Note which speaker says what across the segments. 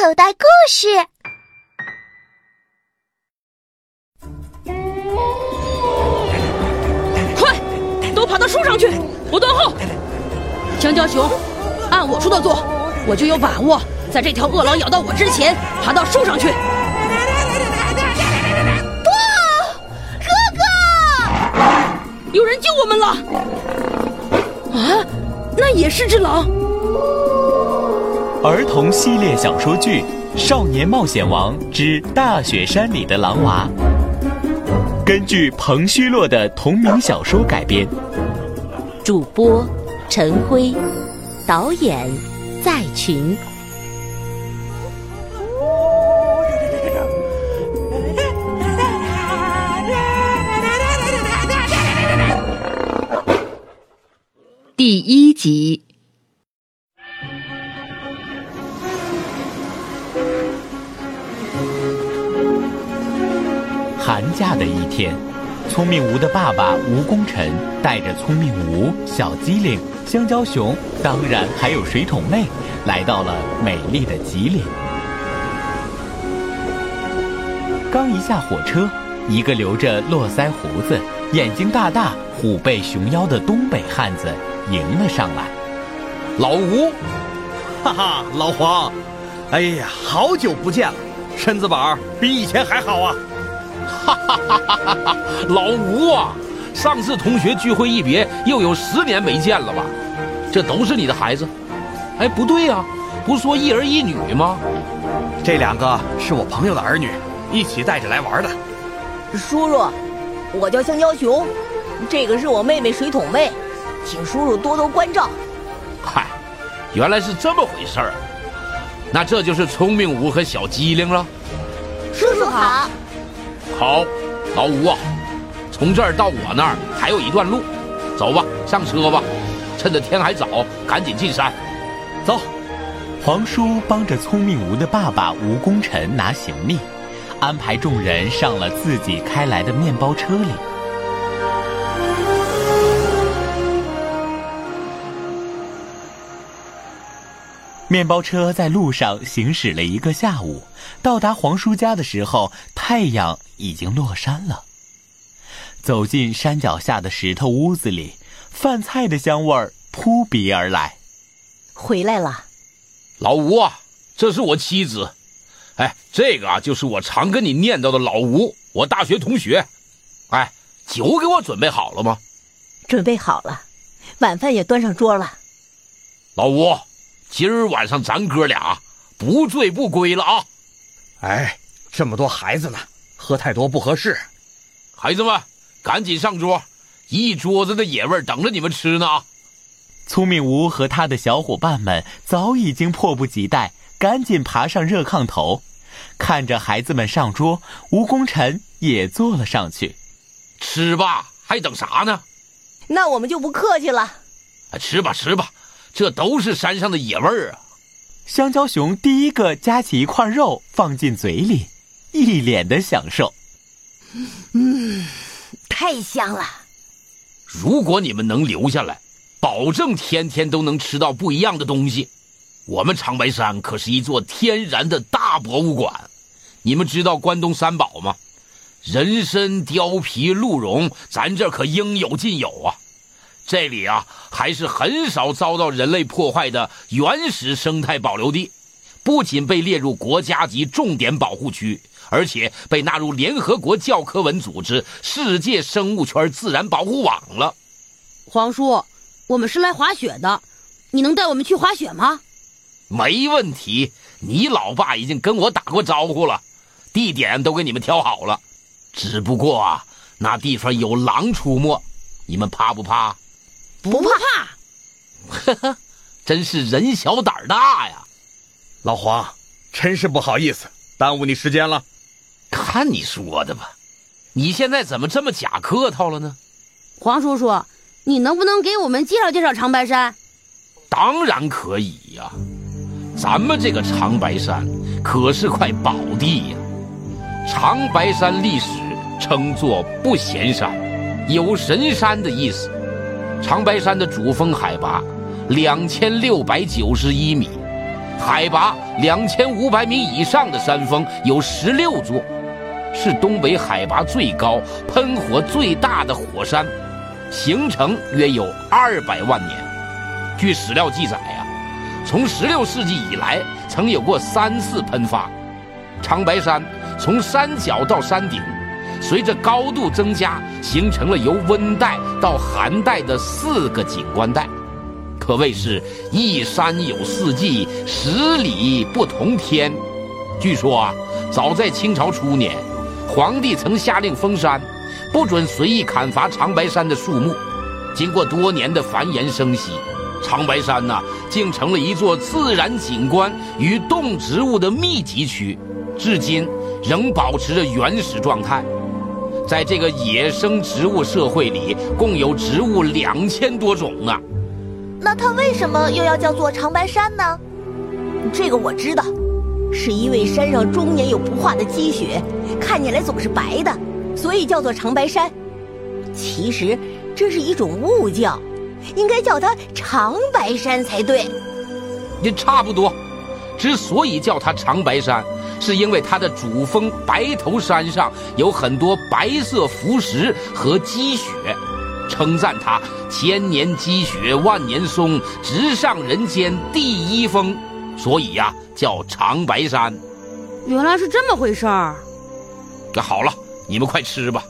Speaker 1: 口袋故事。
Speaker 2: 快，都爬到树上去！我断后。香蕉熊，按我说的做，我就有把握在这条饿狼咬到我之前爬到树上去。
Speaker 1: 不，哥哥，
Speaker 2: 有人救我们了！啊，那也是只狼。
Speaker 3: 儿童系列小说剧《少年冒险王之大雪山里的狼娃》，根据彭虚洛的同名小说改编。
Speaker 4: 主播陈辉，导演在群。
Speaker 2: 第一集。
Speaker 3: 寒假的一天，聪明吴的爸爸吴功臣带着聪明吴、小机灵、香蕉熊，当然还有水桶妹，来到了美丽的吉林。刚一下火车，一个留着络腮胡子、眼睛大大、虎背熊腰的东北汉子迎了上来。
Speaker 5: 老吴，哈哈，老黄，哎呀，好久不见了，身子板比以前还好啊！
Speaker 6: 哈哈哈哈哈！老吴啊，上次同学聚会一别，又有十年没见了吧？这都是你的孩子？哎，不对呀，不是说一儿一女吗？
Speaker 5: 这两个是我朋友的儿女，一起带着来玩的。
Speaker 7: 叔叔，我叫香蕉熊，这个是我妹妹水桶妹，请叔叔多多关照。
Speaker 6: 嗨，原来是这么回事儿，那这就是聪明吴和小机灵了。
Speaker 1: 叔叔好。
Speaker 6: 好，老吴啊，从这儿到我那儿还有一段路，走吧，上车吧，趁着天还早，赶紧进山。
Speaker 5: 走，
Speaker 3: 皇叔帮着聪明吴的爸爸吴功臣拿行李，安排众人上了自己开来的面包车里。面包车在路上行驶了一个下午，到达黄叔家的时候，太阳已经落山了。走进山脚下的石头屋子里，饭菜的香味儿扑鼻而来。
Speaker 7: 回来了，
Speaker 6: 老吴啊，这是我妻子。哎，这个啊，就是我常跟你念叨的老吴，我大学同学。哎，酒给我准备好了吗？
Speaker 7: 准备好了，晚饭也端上桌了。
Speaker 6: 老吴。今儿晚上咱哥俩不醉不归了啊！
Speaker 5: 哎，这么多孩子呢，喝太多不合适。
Speaker 6: 孩子们，赶紧上桌，一桌子的野味等着你们吃呢。
Speaker 3: 聪明吴和他的小伙伴们早已经迫不及待，赶紧爬上热炕头，看着孩子们上桌，吴功臣也坐了上去。
Speaker 6: 吃吧，还等啥呢？
Speaker 7: 那我们就不客气了。
Speaker 6: 吃吧，吃吧。这都是山上的野味儿啊！
Speaker 3: 香蕉熊第一个夹起一块肉放进嘴里，一脸的享受。
Speaker 7: 嗯，太香了。
Speaker 6: 如果你们能留下来，保证天天都能吃到不一样的东西。我们长白山可是一座天然的大博物馆。你们知道关东三宝吗？人参、貂皮、鹿茸，咱这可应有尽有啊！这里啊，还是很少遭到人类破坏的原始生态保留地，不仅被列入国家级重点保护区，而且被纳入联合国教科文组织世界生物圈自然保护网了。
Speaker 2: 皇叔，我们是来滑雪的，你能带我们去滑雪吗？
Speaker 6: 没问题，你老爸已经跟我打过招呼了，地点都给你们挑好了。只不过啊，那地方有狼出没，你们怕不怕？
Speaker 2: 不怕，
Speaker 6: 呵呵，真是人小胆大呀！
Speaker 5: 老黄，真是不好意思，耽误你时间了。
Speaker 6: 看你说的吧，你现在怎么这么假客套了呢？
Speaker 2: 黄叔叔，你能不能给我们介绍介绍长白山？
Speaker 6: 当然可以呀，咱们这个长白山可是块宝地呀。长白山历史称作不闲山，有神山的意思。长白山的主峰海拔两千六百九十一米，海拔两千五百米以上的山峰有十六座，是东北海拔最高、喷火最大的火山，形成约有二百万年。据史料记载呀，从十六世纪以来，曾有过三次喷发。长白山从山脚到山顶，随着高度增加，形成了由温带到寒带的四个景观带。可谓是一山有四季，十里不同天。据说啊，早在清朝初年，皇帝曾下令封山，不准随意砍伐长白山的树木。经过多年的繁衍生息，长白山呐，竟成了一座自然景观与动植物的密集区，至今仍保持着原始状态。在这个野生植物社会里，共有植物两千多种呢。
Speaker 1: 那它为什么又要叫做长白山呢？
Speaker 7: 这个我知道，是因为山上终年有不化的积雪，看起来总是白的，所以叫做长白山。其实这是一种误叫，应该叫它长白山才对。
Speaker 6: 也差不多。之所以叫它长白山，是因为它的主峰白头山上有很多白色浮石和积雪。称赞它千年积雪万年松，直上人间第一峰，所以呀叫长白山。
Speaker 2: 原来是这么回事儿。
Speaker 6: 那好了，你们快吃吧。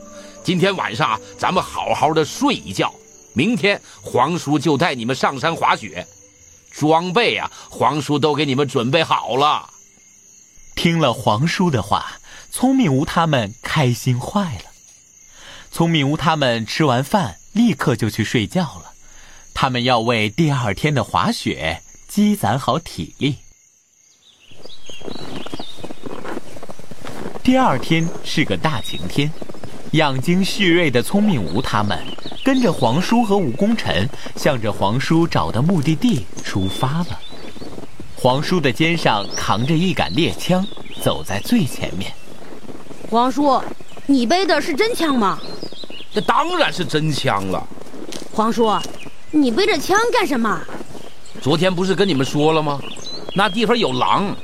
Speaker 6: 今天晚上啊，咱们好好的睡一觉。明天皇叔就带你们上山滑雪，装备啊，皇叔都给你们准备好了。
Speaker 3: 听了皇叔的话，聪明无他们开心坏了。聪明无他们吃完饭。立刻就去睡觉了，他们要为第二天的滑雪积攒好体力。第二天是个大晴天，养精蓄锐的聪明无他们跟着皇叔和吴功臣，向着皇叔找的目的地出发了。皇叔的肩上扛着一杆猎枪，走在最前面。
Speaker 2: 皇叔，你背的是真枪吗？
Speaker 6: 这当然是真枪了，
Speaker 2: 皇叔，你背着枪干什么？
Speaker 6: 昨天不是跟你们说了吗？那地方有狼，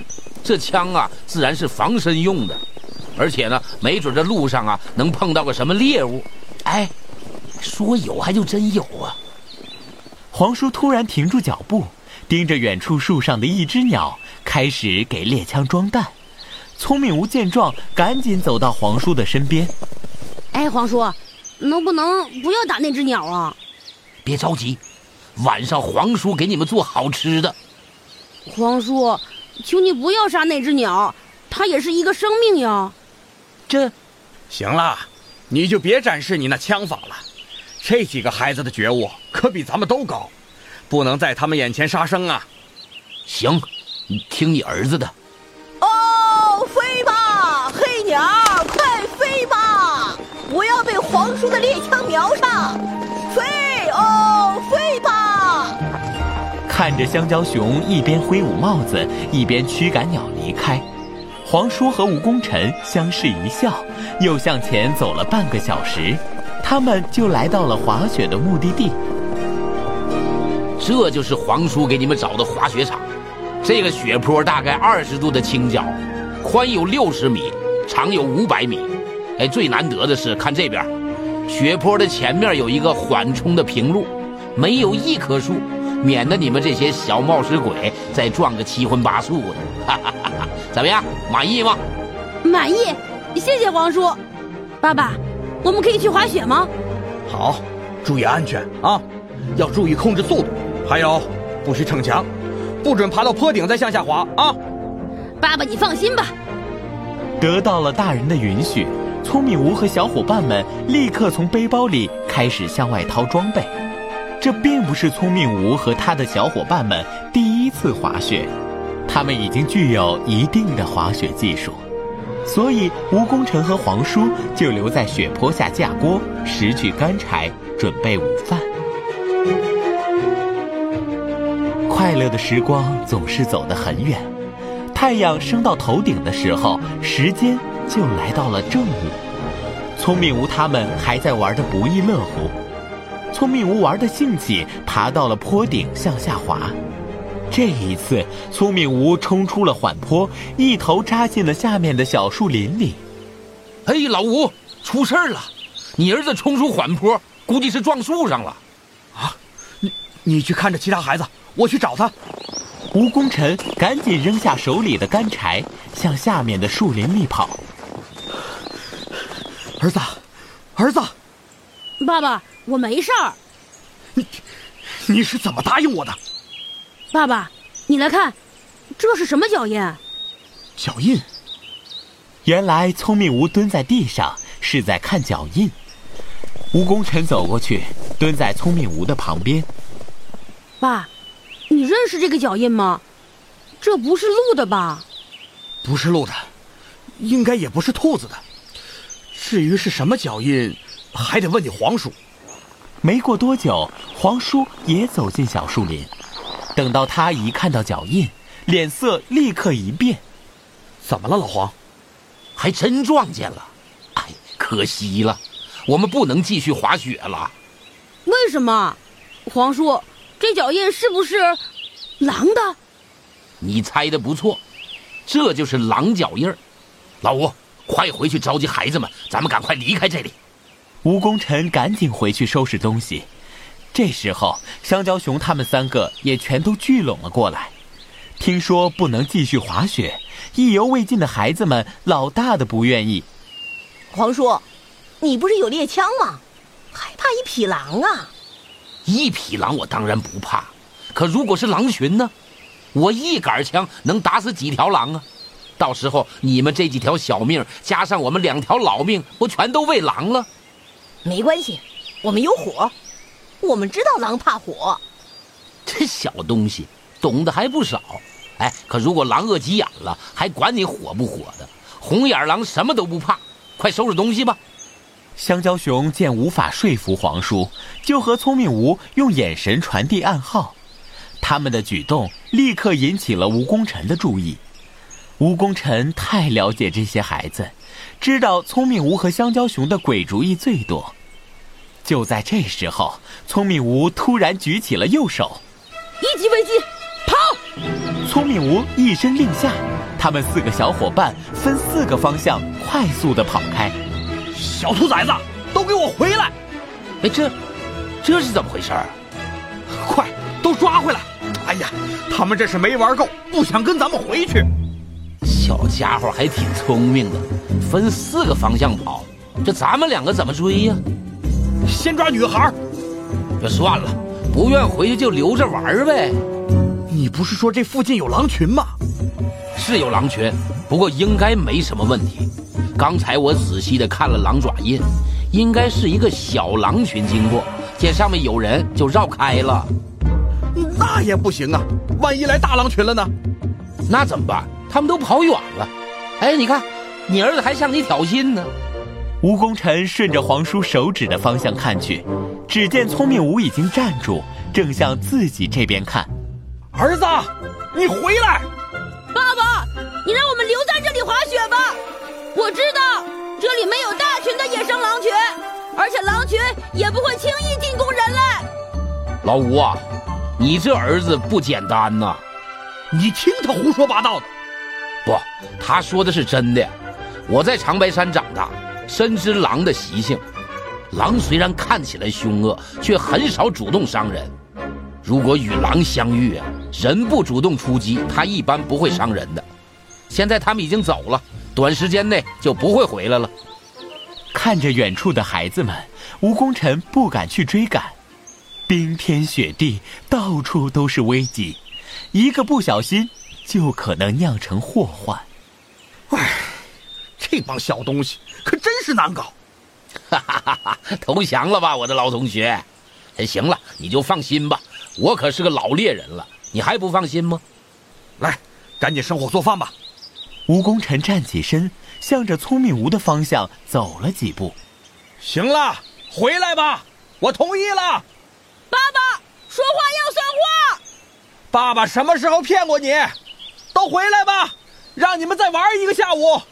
Speaker 6: 这枪啊自然是防身用的，而且呢，没准这路上啊能碰到个什么猎物。哎，说有还就真有啊！
Speaker 3: 皇叔突然停住脚步，盯着远处树上的一只鸟，开始给猎枪装弹。聪明无见状，赶紧走到黄叔的身边。
Speaker 2: 哎，黄叔。能不能不要打那只鸟啊？
Speaker 6: 别着急，晚上黄叔给你们做好吃的。
Speaker 2: 黄叔，求你不要杀那只鸟，它也是一个生命呀。
Speaker 5: 这，行了，你就别展示你那枪法了。这几个孩子的觉悟可比咱们都高，不能在他们眼前杀生啊。
Speaker 6: 行，你听你儿子的。
Speaker 7: 哦，飞吧，黑鸟，快飞吧！不要被皇叔的猎枪瞄上，飞哦，飞吧！
Speaker 3: 看着香蕉熊一边挥舞帽子，一边驱赶鸟离开，皇叔和吴功臣相视一笑，又向前走了半个小时，他们就来到了滑雪的目的地。
Speaker 6: 这就是皇叔给你们找的滑雪场，这个雪坡大概二十度的倾角，宽有六十米，长有五百米。哎，最难得的是看这边，雪坡的前面有一个缓冲的平路，没有一棵树，免得你们这些小冒失鬼再撞个七荤八素的。哈哈哈哈怎么样，满意吗？
Speaker 2: 满意，谢谢皇叔。爸爸，我们可以去滑雪吗？
Speaker 5: 好，注意安全啊，要注意控制速度，还有不许逞强，不准爬到坡顶再向下滑啊。
Speaker 2: 爸爸，你放心吧。
Speaker 3: 得到了大人的允许。聪明吴和小伙伴们立刻从背包里开始向外掏装备。这并不是聪明吴和他的小伙伴们第一次滑雪，他们已经具有一定的滑雪技术，所以吴功臣和黄叔就留在雪坡下架锅，拾取干柴，准备午饭。快乐的时光总是走得很远，太阳升到头顶的时候，时间。就来到了正午，聪明无他们还在玩的不亦乐乎。聪明无玩的兴起，爬到了坡顶向下滑。这一次，聪明吴冲出了缓坡，一头扎进了下面的小树林里。
Speaker 6: 哎，老吴，出事儿了！你儿子冲出缓坡，估计是撞树上了。
Speaker 5: 啊，你你去看着其他孩子，我去找他。
Speaker 3: 吴功臣赶紧扔下手里的干柴，向下面的树林里跑。
Speaker 5: 儿子，儿子，
Speaker 2: 爸爸，我没事儿。
Speaker 5: 你你是怎么答应我的？
Speaker 2: 爸爸，你来看，这是什么脚印？
Speaker 5: 脚印。
Speaker 3: 原来聪明吴蹲在地上是在看脚印。吴功臣走过去，蹲在聪明吴的旁边。
Speaker 2: 爸，你认识这个脚印吗？这不是鹿的吧？
Speaker 5: 不是鹿的，应该也不是兔子的。至于是什么脚印，还得问你黄叔。
Speaker 3: 没过多久，黄叔也走进小树林。等到他一看到脚印，脸色立刻一变。
Speaker 5: 怎么了，老黄？
Speaker 6: 还真撞见了。哎，可惜了，我们不能继续滑雪了。
Speaker 2: 为什么？黄叔，这脚印是不是狼的？
Speaker 6: 你猜的不错，这就是狼脚印儿。老吴。快回去召集孩子们，咱们赶快离开这里。
Speaker 3: 吴功臣赶紧回去收拾东西。这时候，香蕉熊他们三个也全都聚拢了过来。听说不能继续滑雪，意犹未尽的孩子们，老大的不愿意。
Speaker 7: 黄叔，你不是有猎枪吗？还怕一匹狼啊？
Speaker 6: 一匹狼我当然不怕，可如果是狼群呢？我一杆枪能打死几条狼啊？到时候你们这几条小命加上我们两条老命，不全都喂狼了？
Speaker 7: 没关系，我们有火，我们知道狼怕火。
Speaker 6: 这小东西懂得还不少。哎，可如果狼饿急眼了，还管你火不火的？红眼狼什么都不怕，快收拾东西吧。
Speaker 3: 香蕉熊见无法说服黄叔，就和聪明吴用眼神传递暗号。他们的举动立刻引起了吴功臣的注意。吴功臣太了解这些孩子，知道聪明吴和香蕉熊的鬼主意最多。就在这时候，聪明吴突然举起了右手，
Speaker 2: 一级危机，跑！
Speaker 3: 聪明吴一声令下，他们四个小伙伴分四个方向快速的跑开。
Speaker 5: 小兔崽子，都给我回来！
Speaker 6: 哎，这这是怎么回事？
Speaker 5: 快，都抓回来！哎呀，他们这是没玩够，不想跟咱们回去。
Speaker 6: 小家伙还挺聪明的，分四个方向跑，这咱们两个怎么追呀？
Speaker 5: 先抓女孩。
Speaker 6: 这算了，不愿回去就留着玩呗。
Speaker 5: 你不是说这附近有狼群吗？
Speaker 6: 是有狼群，不过应该没什么问题。刚才我仔细的看了狼爪印，应该是一个小狼群经过，见上面有人就绕开了。
Speaker 5: 那也不行啊，万一来大狼群了呢？
Speaker 6: 那怎么办？他们都跑远了，哎，你看，你儿子还向你挑衅呢。
Speaker 3: 吴功臣顺着皇叔手指的方向看去，只见聪明吴已经站住，正向自己这边看。
Speaker 5: 儿子，你回来！
Speaker 2: 爸爸，你让我们留在这里滑雪吧。我知道这里没有大群的野生狼群，而且狼群也不会轻易进攻人类。
Speaker 6: 老吴啊，你这儿子不简单呐！
Speaker 5: 你听他胡说八道的。
Speaker 6: 不，他说的是真的。我在长白山长大，深知狼的习性。狼虽然看起来凶恶，却很少主动伤人。如果与狼相遇啊，人不主动出击，它一般不会伤人的。现在他们已经走了，短时间内就不会回来了。
Speaker 3: 看着远处的孩子们，吴功臣不敢去追赶。冰天雪地，到处都是危机，一个不小心。就可能酿成祸患。
Speaker 5: 唉，这帮小东西可真是难搞。
Speaker 6: 哈哈哈哈！投降了吧，我的老同学？行了，你就放心吧，我可是个老猎人了，你还不放心吗？
Speaker 5: 来，赶紧生火做饭吧。
Speaker 3: 吴功臣站起身，向着聪明吴的方向走了几步。
Speaker 5: 行了，回来吧，我同意了。
Speaker 2: 爸爸，说话要算话。
Speaker 5: 爸爸什么时候骗过你？都回来吧，让你们再玩一个下午。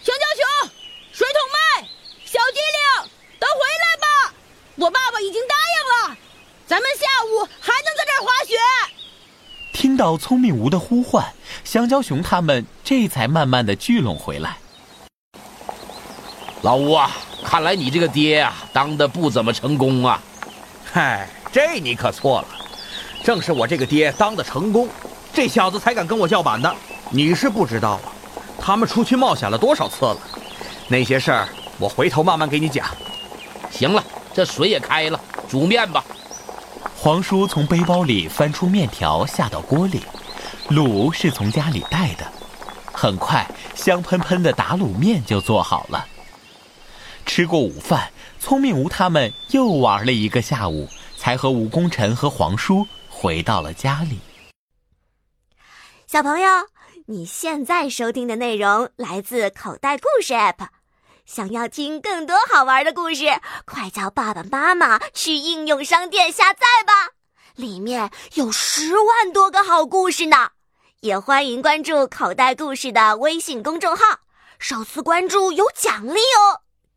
Speaker 2: 香蕉熊、水桶妹、小机灵，都回来吧！我爸爸已经答应了，咱们下午还能在这儿滑雪。
Speaker 3: 听到聪明吴的呼唤，香蕉熊他们这才慢慢的聚拢回来。
Speaker 6: 老吴啊，看来你这个爹啊，当的不怎么成功啊。
Speaker 5: 嗨，这你可错了，正是我这个爹当的成功，这小子才敢跟我叫板的。你是不知道啊，他们出去冒险了多少次了，那些事儿我回头慢慢给你讲。
Speaker 6: 行了，这水也开了，煮面吧。
Speaker 3: 黄叔从背包里翻出面条下到锅里，卤是从家里带的。很快，香喷喷的打卤面就做好了。吃过午饭，聪明无他们又玩了一个下午，才和吴功臣和皇叔回到了家里。
Speaker 8: 小朋友，你现在收听的内容来自口袋故事 App。想要听更多好玩的故事，快叫爸爸妈妈去应用商店下载吧，里面有十万多个好故事呢。也欢迎关注口袋故事的微信公众号，首次关注有奖励哦。